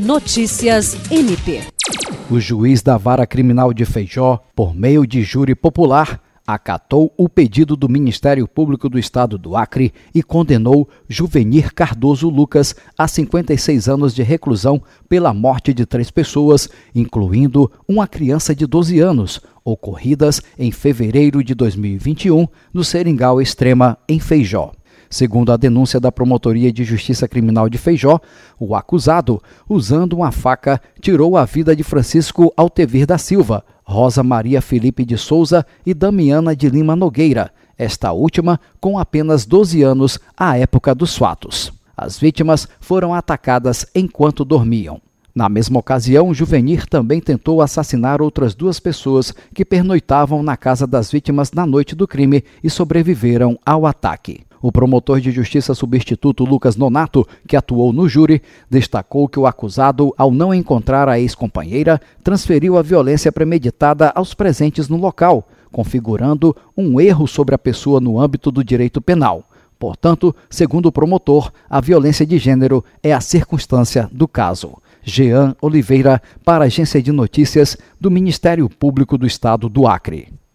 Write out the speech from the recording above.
Notícias MP. O juiz da Vara Criminal de Feijó, por meio de júri popular, acatou o pedido do Ministério Público do Estado do Acre e condenou Juvenir Cardoso Lucas a 56 anos de reclusão pela morte de três pessoas, incluindo uma criança de 12 anos, ocorridas em fevereiro de 2021 no Seringal Extrema, em Feijó. Segundo a denúncia da Promotoria de Justiça Criminal de Feijó, o acusado, usando uma faca, tirou a vida de Francisco Altevir da Silva, Rosa Maria Felipe de Souza e Damiana de Lima Nogueira, esta última com apenas 12 anos à época dos fatos. As vítimas foram atacadas enquanto dormiam. Na mesma ocasião, Juvenir também tentou assassinar outras duas pessoas que pernoitavam na casa das vítimas na noite do crime e sobreviveram ao ataque. O promotor de justiça substituto Lucas Nonato, que atuou no júri, destacou que o acusado, ao não encontrar a ex-companheira, transferiu a violência premeditada aos presentes no local, configurando um erro sobre a pessoa no âmbito do direito penal. Portanto, segundo o promotor, a violência de gênero é a circunstância do caso. Jean Oliveira, para a Agência de Notícias do Ministério Público do Estado do Acre.